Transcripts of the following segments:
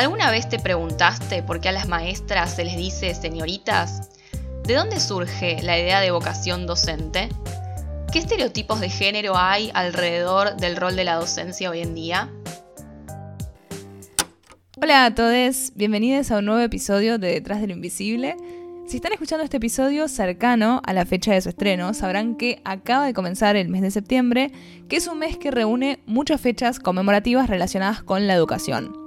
¿Alguna vez te preguntaste por qué a las maestras se les dice señoritas? ¿De dónde surge la idea de vocación docente? ¿Qué estereotipos de género hay alrededor del rol de la docencia hoy en día? Hola a todos, bienvenidos a un nuevo episodio de Detrás de lo Invisible. Si están escuchando este episodio cercano a la fecha de su estreno, sabrán que acaba de comenzar el mes de septiembre, que es un mes que reúne muchas fechas conmemorativas relacionadas con la educación.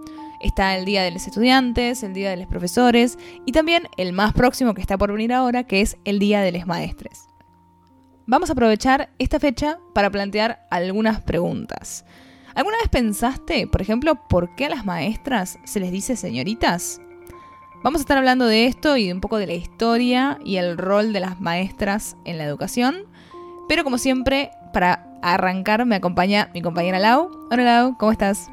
Está el Día de los Estudiantes, el Día de los Profesores y también el más próximo que está por venir ahora, que es el Día de los Maestres. Vamos a aprovechar esta fecha para plantear algunas preguntas. ¿Alguna vez pensaste, por ejemplo, por qué a las maestras se les dice señoritas? Vamos a estar hablando de esto y de un poco de la historia y el rol de las maestras en la educación. Pero como siempre, para arrancar me acompaña mi compañera Lau. Hola Lau, ¿cómo estás?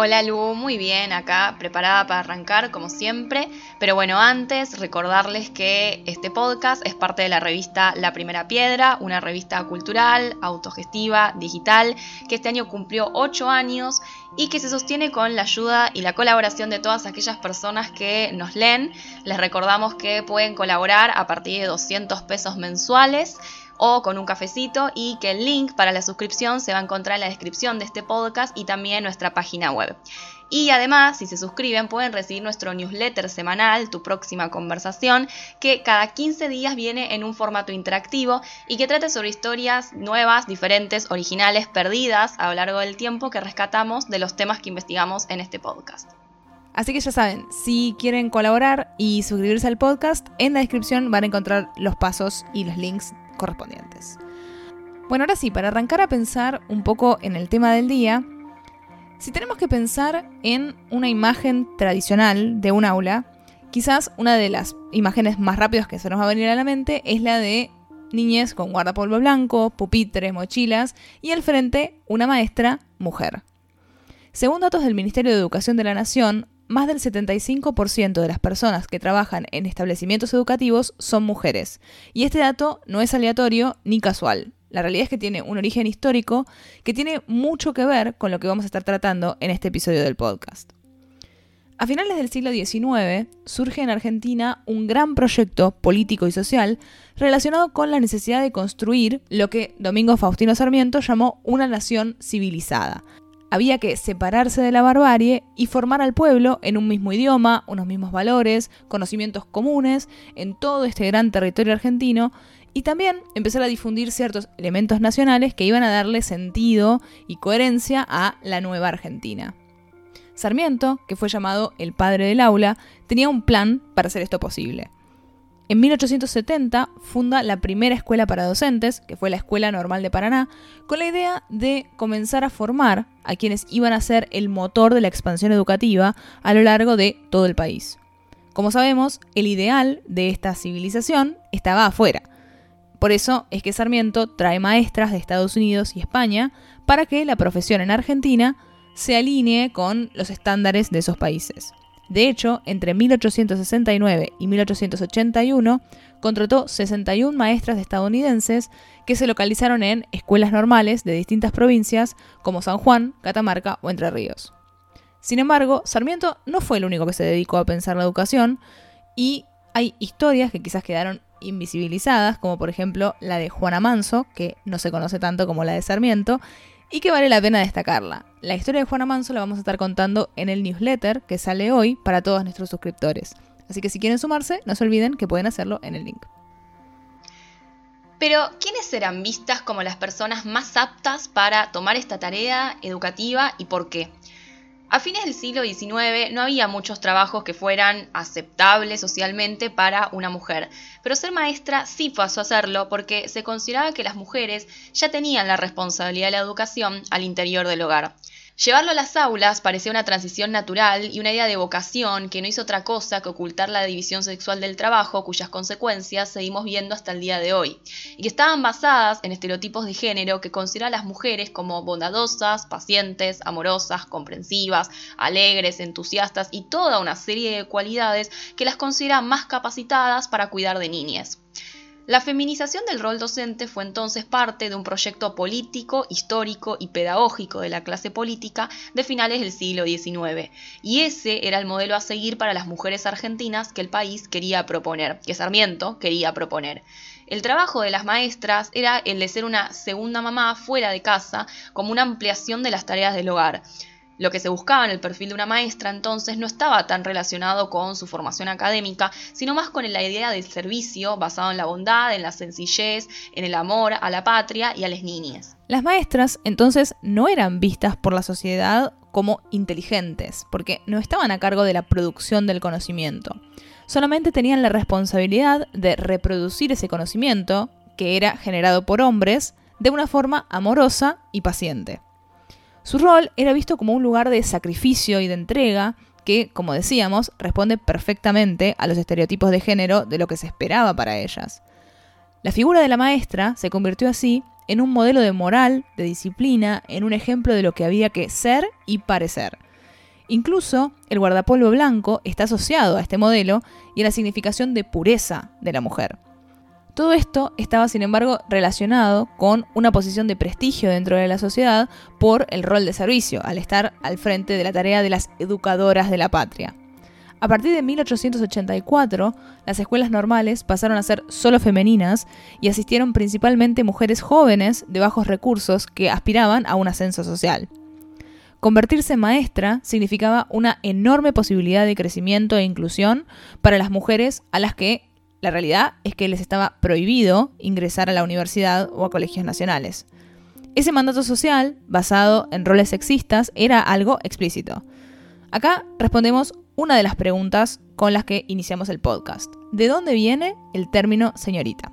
Hola Lu, muy bien acá, preparada para arrancar como siempre. Pero bueno, antes recordarles que este podcast es parte de la revista La Primera Piedra, una revista cultural, autogestiva, digital, que este año cumplió 8 años y que se sostiene con la ayuda y la colaboración de todas aquellas personas que nos leen. Les recordamos que pueden colaborar a partir de 200 pesos mensuales o con un cafecito y que el link para la suscripción se va a encontrar en la descripción de este podcast y también en nuestra página web. Y además, si se suscriben, pueden recibir nuestro newsletter semanal, Tu próxima conversación, que cada 15 días viene en un formato interactivo y que trata sobre historias nuevas, diferentes, originales, perdidas a lo largo del tiempo que rescatamos de los temas que investigamos en este podcast. Así que ya saben, si quieren colaborar y suscribirse al podcast, en la descripción van a encontrar los pasos y los links correspondientes. Bueno, ahora sí, para arrancar a pensar un poco en el tema del día, si tenemos que pensar en una imagen tradicional de un aula, quizás una de las imágenes más rápidas que se nos va a venir a la mente es la de niñez con guardapolvo blanco, pupitres, mochilas y al frente una maestra mujer. Según datos del Ministerio de Educación de la Nación, más del 75% de las personas que trabajan en establecimientos educativos son mujeres. Y este dato no es aleatorio ni casual. La realidad es que tiene un origen histórico que tiene mucho que ver con lo que vamos a estar tratando en este episodio del podcast. A finales del siglo XIX surge en Argentina un gran proyecto político y social relacionado con la necesidad de construir lo que Domingo Faustino Sarmiento llamó una nación civilizada, había que separarse de la barbarie y formar al pueblo en un mismo idioma, unos mismos valores, conocimientos comunes en todo este gran territorio argentino y también empezar a difundir ciertos elementos nacionales que iban a darle sentido y coherencia a la nueva Argentina. Sarmiento, que fue llamado el padre del aula, tenía un plan para hacer esto posible. En 1870 funda la primera escuela para docentes, que fue la Escuela Normal de Paraná, con la idea de comenzar a formar a quienes iban a ser el motor de la expansión educativa a lo largo de todo el país. Como sabemos, el ideal de esta civilización estaba afuera. Por eso es que Sarmiento trae maestras de Estados Unidos y España para que la profesión en Argentina se alinee con los estándares de esos países. De hecho, entre 1869 y 1881 contrató 61 maestras estadounidenses que se localizaron en escuelas normales de distintas provincias como San Juan, Catamarca o Entre Ríos. Sin embargo, Sarmiento no fue el único que se dedicó a pensar la educación y hay historias que quizás quedaron invisibilizadas, como por ejemplo la de Juana Manso, que no se conoce tanto como la de Sarmiento, y que vale la pena destacarla. La historia de Juana Manso la vamos a estar contando en el newsletter que sale hoy para todos nuestros suscriptores. Así que si quieren sumarse, no se olviden que pueden hacerlo en el link. Pero, ¿quiénes serán vistas como las personas más aptas para tomar esta tarea educativa y por qué? A fines del siglo XIX no había muchos trabajos que fueran aceptables socialmente para una mujer, pero ser maestra sí pasó a serlo porque se consideraba que las mujeres ya tenían la responsabilidad de la educación al interior del hogar. Llevarlo a las aulas parecía una transición natural y una idea de vocación que no hizo otra cosa que ocultar la división sexual del trabajo, cuyas consecuencias seguimos viendo hasta el día de hoy, y que estaban basadas en estereotipos de género que consideran a las mujeres como bondadosas, pacientes, amorosas, comprensivas, alegres, entusiastas y toda una serie de cualidades que las consideran más capacitadas para cuidar de niñas. La feminización del rol docente fue entonces parte de un proyecto político, histórico y pedagógico de la clase política de finales del siglo XIX, y ese era el modelo a seguir para las mujeres argentinas que el país quería proponer, que Sarmiento quería proponer. El trabajo de las maestras era el de ser una segunda mamá fuera de casa, como una ampliación de las tareas del hogar. Lo que se buscaba en el perfil de una maestra entonces no estaba tan relacionado con su formación académica, sino más con la idea del servicio basado en la bondad, en la sencillez, en el amor a la patria y a las niñas. Las maestras entonces no eran vistas por la sociedad como inteligentes, porque no estaban a cargo de la producción del conocimiento. Solamente tenían la responsabilidad de reproducir ese conocimiento, que era generado por hombres, de una forma amorosa y paciente. Su rol era visto como un lugar de sacrificio y de entrega que, como decíamos, responde perfectamente a los estereotipos de género de lo que se esperaba para ellas. La figura de la maestra se convirtió así en un modelo de moral, de disciplina, en un ejemplo de lo que había que ser y parecer. Incluso el guardapolvo blanco está asociado a este modelo y a la significación de pureza de la mujer. Todo esto estaba, sin embargo, relacionado con una posición de prestigio dentro de la sociedad por el rol de servicio, al estar al frente de la tarea de las educadoras de la patria. A partir de 1884, las escuelas normales pasaron a ser solo femeninas y asistieron principalmente mujeres jóvenes de bajos recursos que aspiraban a un ascenso social. Convertirse en maestra significaba una enorme posibilidad de crecimiento e inclusión para las mujeres a las que la realidad es que les estaba prohibido ingresar a la universidad o a colegios nacionales. Ese mandato social, basado en roles sexistas, era algo explícito. Acá respondemos una de las preguntas con las que iniciamos el podcast. ¿De dónde viene el término señorita?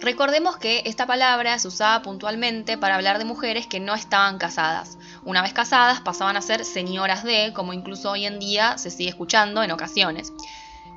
Recordemos que esta palabra se usaba puntualmente para hablar de mujeres que no estaban casadas. Una vez casadas pasaban a ser señoras de, como incluso hoy en día se sigue escuchando en ocasiones.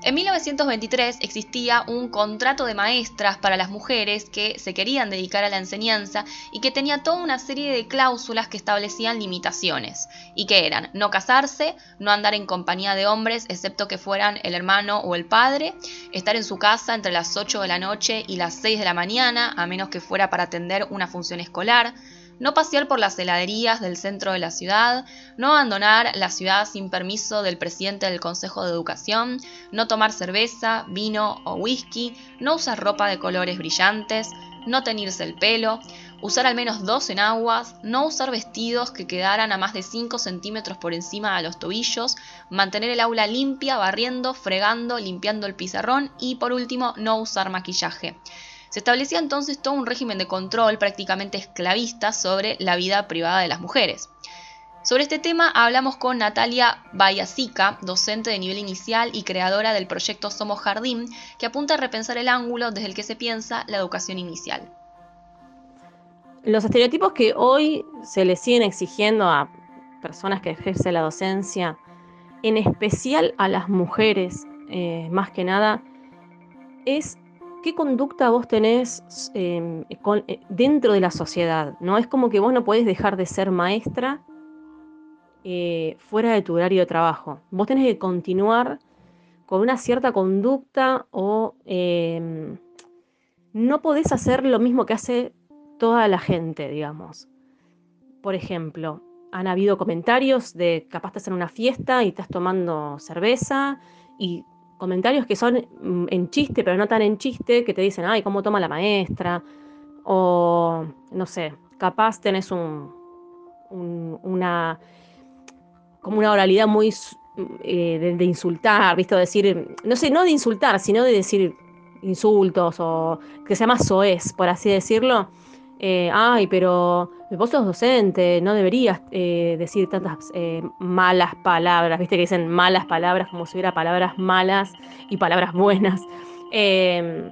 En 1923 existía un contrato de maestras para las mujeres que se querían dedicar a la enseñanza y que tenía toda una serie de cláusulas que establecían limitaciones, y que eran no casarse, no andar en compañía de hombres excepto que fueran el hermano o el padre, estar en su casa entre las 8 de la noche y las 6 de la mañana, a menos que fuera para atender una función escolar, no pasear por las heladerías del centro de la ciudad, no abandonar la ciudad sin permiso del presidente del Consejo de Educación, no tomar cerveza, vino o whisky, no usar ropa de colores brillantes, no teñirse el pelo, usar al menos dos enaguas, no usar vestidos que quedaran a más de 5 centímetros por encima de los tobillos, mantener el aula limpia, barriendo, fregando, limpiando el pizarrón y por último no usar maquillaje. Se establecía entonces todo un régimen de control prácticamente esclavista sobre la vida privada de las mujeres. Sobre este tema hablamos con Natalia Bayasica, docente de nivel inicial y creadora del proyecto Somos Jardín, que apunta a repensar el ángulo desde el que se piensa la educación inicial. Los estereotipos que hoy se le siguen exigiendo a personas que ejercen la docencia, en especial a las mujeres, eh, más que nada, es qué conducta vos tenés em, eh, dentro de la sociedad. ¿no? Es como que vos no podés dejar de ser maestra eh, fuera de tu horario de trabajo. Vos tenés que continuar con una cierta conducta o em, no podés hacer lo mismo que hace toda la gente, digamos. Por ejemplo, han habido comentarios de capaz estás en una fiesta y estás tomando cerveza y comentarios que son mm, en chiste, pero no tan en chiste, que te dicen, ay, ¿cómo toma la maestra? O, no sé, capaz tenés un, una, como una oralidad muy eh, de, insultar, ¿viste? decir, no sé, no de insultar, sino de decir insultos o que se llama soez, por así decirlo. Eh, ay, pero vos sos docente, no deberías eh, decir tantas eh, malas palabras, viste que dicen malas palabras como si hubiera palabras malas y palabras buenas. Em,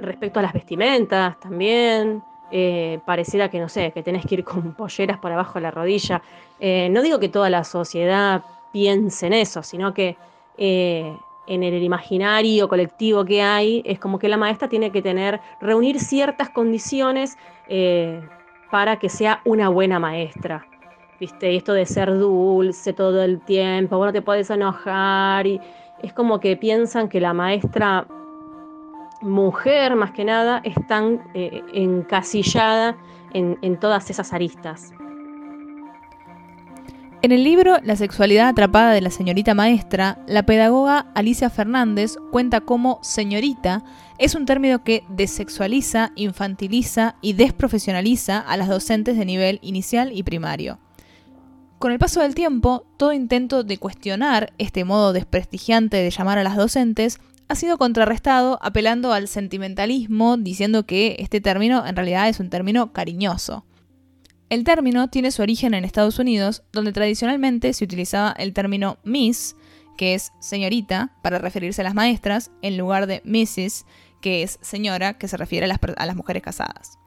respecto a las vestimentas también, pareciera que, no sé, que tenés que ir con polleras por abajo de la rodilla. No digo que toda la sociedad piense en eso, sino que en el imaginario colectivo que hay, es como que la maestra tiene que tener, reunir ciertas condiciones para que sea una buena maestra. ¿Viste? esto de ser dulce todo el tiempo, bueno, te puedes enojar, y es como que piensan que la maestra mujer, más que nada, es tan eh, encasillada en, en todas esas aristas. En el libro La sexualidad atrapada de la señorita maestra, la pedagoga Alicia Fernández cuenta cómo señorita es un término que desexualiza, infantiliza y desprofesionaliza a las docentes de nivel inicial y primario. Con el paso del tiempo, todo intento de cuestionar este modo desprestigiante de llamar a las docentes ha sido contrarrestado apelando al sentimentalismo, diciendo que este término en realidad es un término cariñoso. El término tiene su origen en Estados Unidos, donde tradicionalmente se utilizaba el término Miss, que es señorita, para referirse a las maestras, en lugar de Mrs., que es señora, que se refiere a las, a las mujeres casadas.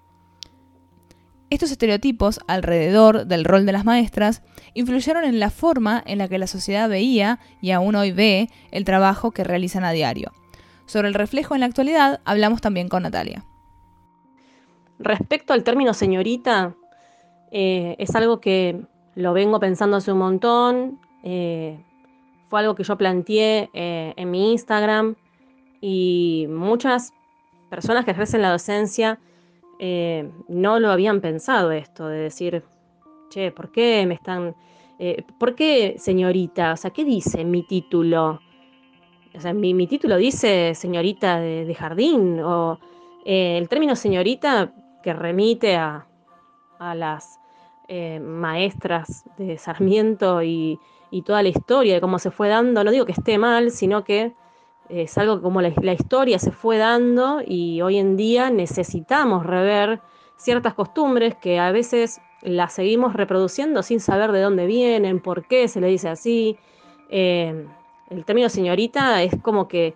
Estos estereotipos alrededor del rol de las maestras influyeron en la forma en la que la sociedad veía y aún hoy ve el trabajo que realizan a diario. Sobre el reflejo en la actualidad hablamos también con Natalia. Respecto al término señorita, eh, es algo que lo vengo pensando hace un montón. Eh, fue algo que yo planteé eh, en mi Instagram y muchas personas que ejercen la docencia no lo habían pensado esto, de decir, che, ¿por qué me están... ¿Por qué señorita? O sea, ¿qué dice mi título? O sea, mi, título dice señorita de, jardín, o el término señorita que remite a, a las maestras de Sarmiento y, toda la historia de cómo se fue dando, no digo que esté mal, sino que es algo como la, historia se fue dando y hoy en día necesitamos rever ciertas costumbres que a veces las seguimos reproduciendo sin saber de dónde vienen, por qué se le dice así. Eh, el término señorita es como que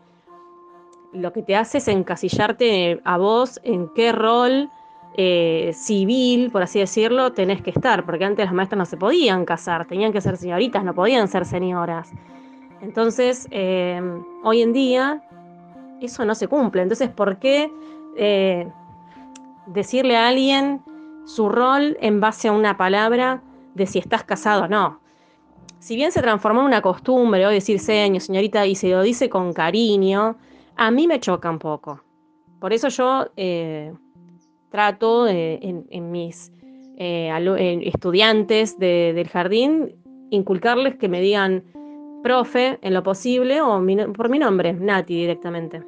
lo que te hace es encasillarte a vos en qué rol eh, civil, por así decirlo, tenés que estar, porque antes las maestras no se podían casar, tenían que ser señoritas, no podían ser señoras. Entonces, eh, hoy en día eso no se cumple. Entonces, ¿por qué eh, decirle a alguien su rol en base a una palabra de si estás casado o no? Si bien se transformó en una costumbre hoy decir señor, señorita, y se lo dice con cariño, a mí me choca un poco. Por eso yo trato en, mis estudiantes del jardín inculcarles que me digan profe en lo posible o por mi nombre, Nati directamente.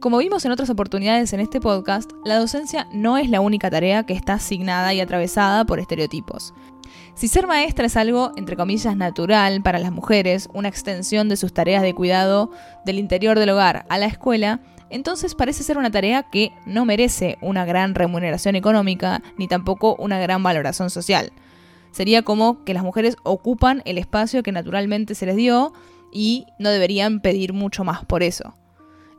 Como vimos en otras oportunidades en este podcast, la docencia no es la única tarea que está asignada y atravesada por estereotipos. Si ser maestra es algo, entre comillas, natural para las mujeres, una extensión de sus tareas de cuidado del interior del hogar a la escuela, entonces parece ser una tarea que no merece una gran remuneración económica ni tampoco una gran valoración social. Sería como que las mujeres ocupan el espacio que naturalmente se les dio y no deberían pedir mucho más por eso.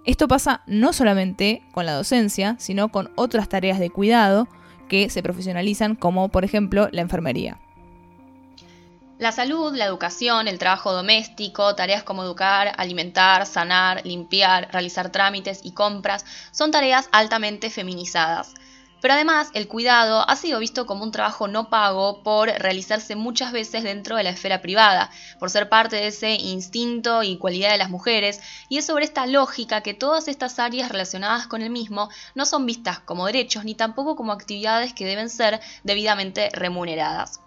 Esto pasa no solamente con la docencia, sino con otras tareas de cuidado que se profesionalizan como por ejemplo la enfermería. La salud, la educación, el trabajo doméstico, tareas como educar, alimentar, sanar, limpiar, realizar trámites y compras son tareas altamente feminizadas. Pero además, el cuidado ha sido visto como un trabajo no pago por realizarse muchas veces dentro de la esfera privada, por ser parte de ese instinto y cualidad de las mujeres, y es sobre esta lógica que todas estas áreas relacionadas con el mismo no son vistas como derechos ni tampoco como actividades que deben ser debidamente remuneradas.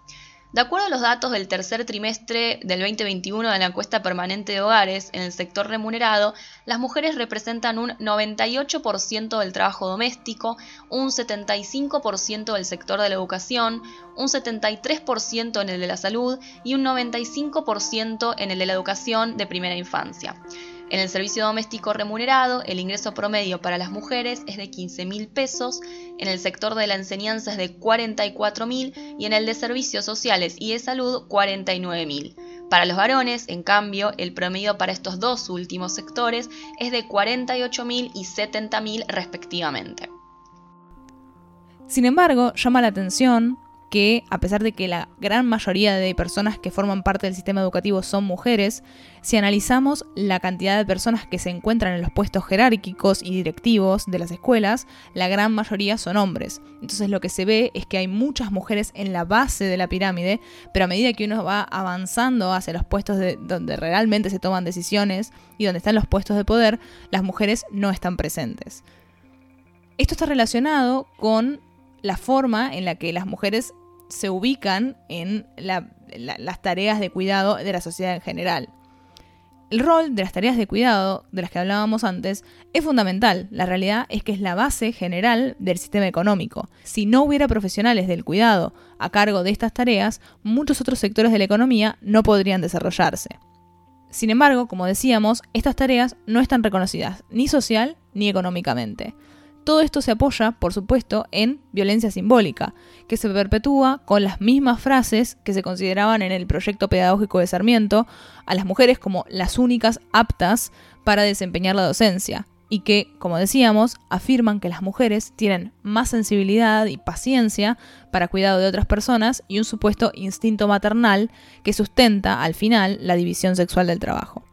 De acuerdo a los datos del tercer trimestre del 2021 de la encuesta permanente de hogares en el sector remunerado, las mujeres representan un 98% del trabajo doméstico, un 75% del sector de la educación, un 73% en el de la salud y un 95% en el de la educación de primera infancia. En el servicio doméstico remunerado, el ingreso promedio para las mujeres es de 15 mil pesos, en el sector de la enseñanza es de 44 mil y en el de servicios sociales y de salud 49 mil. Para los varones, en cambio, el promedio para estos dos últimos sectores es de 48 mil y 70 mil respectivamente. Sin embargo, llama la atención que, a pesar de que la gran mayoría de personas que forman parte del sistema educativo son mujeres, si analizamos la cantidad de personas que se encuentran en los puestos jerárquicos y directivos de las escuelas, la gran mayoría son hombres. Entonces lo que se ve es que hay muchas mujeres en la base de la pirámide, pero a medida que uno va avanzando hacia los puestos de, donde realmente se toman decisiones y donde están los puestos de poder, las mujeres no están presentes. Esto está relacionado con la forma en la que las mujeres se ubican en las tareas de cuidado de la sociedad en general. El rol de las tareas de cuidado, de las que hablábamos antes, es fundamental. La realidad es que es la base general del sistema económico. Si no hubiera profesionales del cuidado a cargo de estas tareas, muchos otros sectores de la economía no podrían desarrollarse. Sin embargo, como decíamos, estas tareas no están reconocidas ni social ni económicamente. Todo esto se apoya, por supuesto, en violencia simbólica, que se perpetúa con las mismas frases que se consideraban en el proyecto pedagógico de Sarmiento a las mujeres como las únicas aptas para desempeñar la docencia, y que, como decíamos, afirman que las mujeres tienen más sensibilidad y paciencia para cuidado de otras personas y un supuesto instinto maternal que sustenta, al final, la división sexual del trabajo.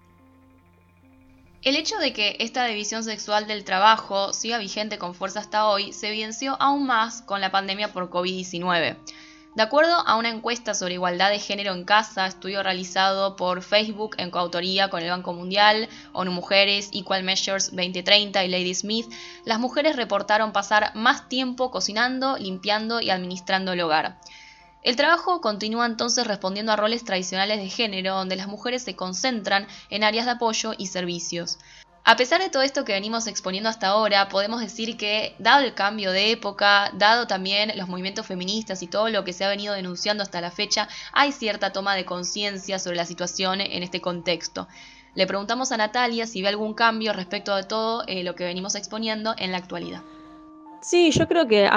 El hecho de que esta división sexual del trabajo siga vigente con fuerza hasta hoy se evidenció aún más con la pandemia por COVID-19. De acuerdo a una encuesta sobre igualdad de género en casa, estudio realizado por Facebook en coautoría con el Banco Mundial, ONU Mujeres, Equal Measures 2030 y Lady Smith, las mujeres reportaron pasar más tiempo cocinando, limpiando y administrando el hogar. El trabajo continúa entonces respondiendo a roles tradicionales de género, donde las mujeres se concentran en áreas de apoyo y servicios. A pesar de todo esto que venimos exponiendo hasta ahora, podemos decir que, dado el cambio de época, dado también los movimientos feministas y todo lo que se ha venido denunciando hasta la fecha, hay cierta toma de conciencia sobre la situación en este contexto. Le preguntamos a Natalia si ve algún cambio respecto de todo eh, lo que venimos exponiendo en la actualidad. Sí, yo creo que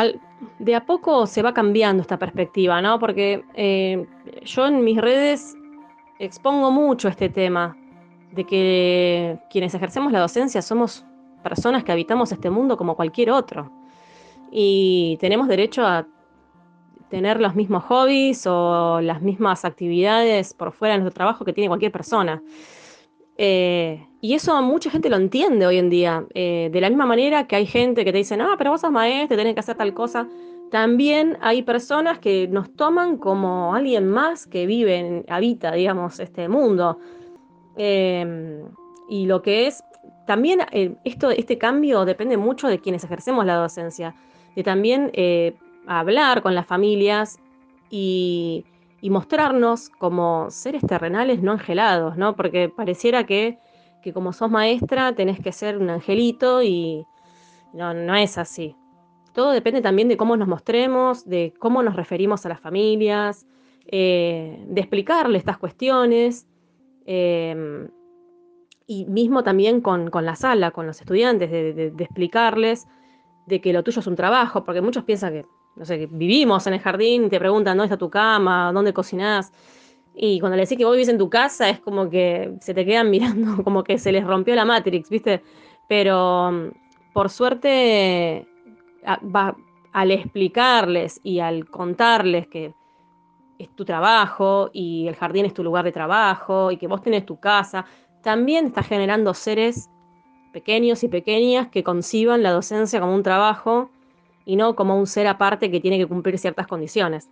de a poco se va cambiando esta perspectiva, ¿no? Porque eh, yo en mis redes expongo mucho este tema de que quienes ejercemos la docencia somos personas que habitamos este mundo como cualquier otro. Y tenemos derecho a tener los mismos hobbies o las mismas actividades por fuera de nuestro trabajo que tiene cualquier persona. Eh, y eso mucha gente lo entiende hoy en día. Eh, de la misma manera que hay gente que te dice, no, pero vos sos maestro, tenés que hacer tal cosa. También hay personas que nos toman como alguien más que vive, habita, digamos, este mundo. Em, y lo que es, también eh, esto, este cambio depende mucho de quienes ejercemos la docencia, de también hablar con las familias y, y mostrarnos como seres terrenales no angelados, ¿no? Porque pareciera que, como sos maestra tenés que ser un angelito y no, no es así. Todo depende también de cómo nos mostremos, de cómo nos referimos a las familias, eh, de explicarle estas cuestiones. Em, y mismo también con, la sala, con los estudiantes, de, de, explicarles de que lo tuyo es un trabajo, porque muchos piensan que no sé, vivimos en el jardín, te preguntan dónde está tu cama, dónde cocinás. Y cuando le decís que vos vivís en tu casa, es como que se te quedan mirando, como que se les rompió la Matrix, ¿viste? Pero mm, por suerte, al explicarles y al contarles que es tu trabajo y el jardín es tu lugar de trabajo y que vos tenés tu casa, también estás generando seres pequeños y pequeñas que conciban la docencia como un trabajo y no como un ser aparte que tiene que cumplir ciertas condiciones.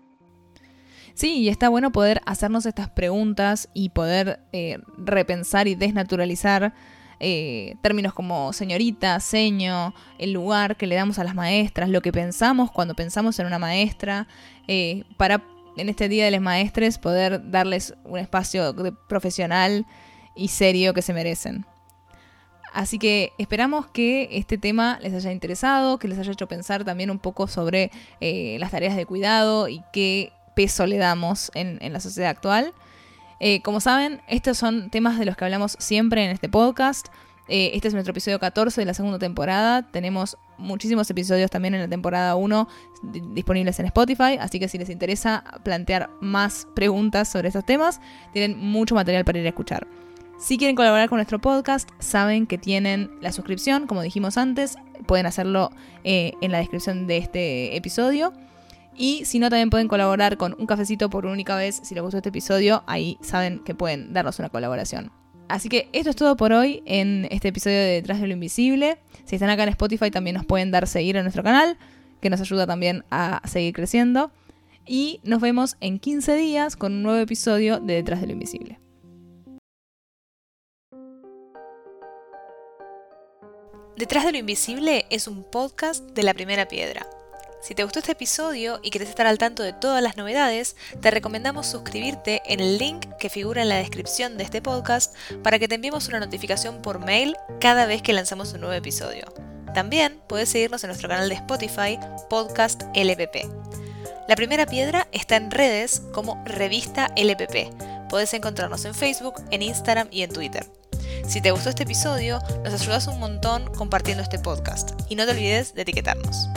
Sí, y está bueno poder hacernos estas preguntas y poder eh, repensar y desnaturalizar eh, términos como señorita, seño, el lugar que le damos a las maestras, lo que pensamos cuando pensamos en una maestra, eh, para en este Día de las Maestres poder darles un espacio profesional y serio que se merecen. Así que esperamos que este tema les haya interesado, que les haya hecho pensar también un poco sobre eh, las tareas de cuidado y qué peso le damos en, la sociedad actual. Eh, como saben, estos son temas de los que hablamos siempre en este podcast. Eh, este es nuestro episodio 14 de la segunda temporada. Tenemos muchísimos episodios también en la temporada 1 disponibles en Spotify, así que si les interesa plantear más preguntas sobre estos temas, tienen mucho material para ir a escuchar. Si quieren colaborar con nuestro podcast, saben que tienen la suscripción, como dijimos antes, pueden hacerlo eh, en la descripción de este episodio. Y si no, también pueden colaborar con un cafecito por única vez. Si les gustó este episodio, ahí saben que pueden darnos una colaboración. Así que esto es todo por hoy en este episodio de Detrás de lo Invisible. Si están acá en Spotify también nos pueden dar seguir en nuestro canal, que nos ayuda también a seguir creciendo. Y nos vemos en 15 días con un nuevo episodio de Detrás de lo Invisible. Detrás de lo Invisible es un podcast de la primera piedra. Si te gustó este episodio y quieres estar al tanto de todas las novedades, te recomendamos suscribirte en el link que figura en la descripción de este podcast para que te enviemos una notificación por mail cada vez que lanzamos un nuevo episodio. También puedes seguirnos en nuestro canal de Spotify, Podcast LPP. La primera piedra está en redes como Revista LPP. Puedes encontrarnos en Facebook, en Instagram y en Twitter. Si te gustó este episodio, nos ayudas un montón compartiendo este podcast y no te olvides de etiquetarnos.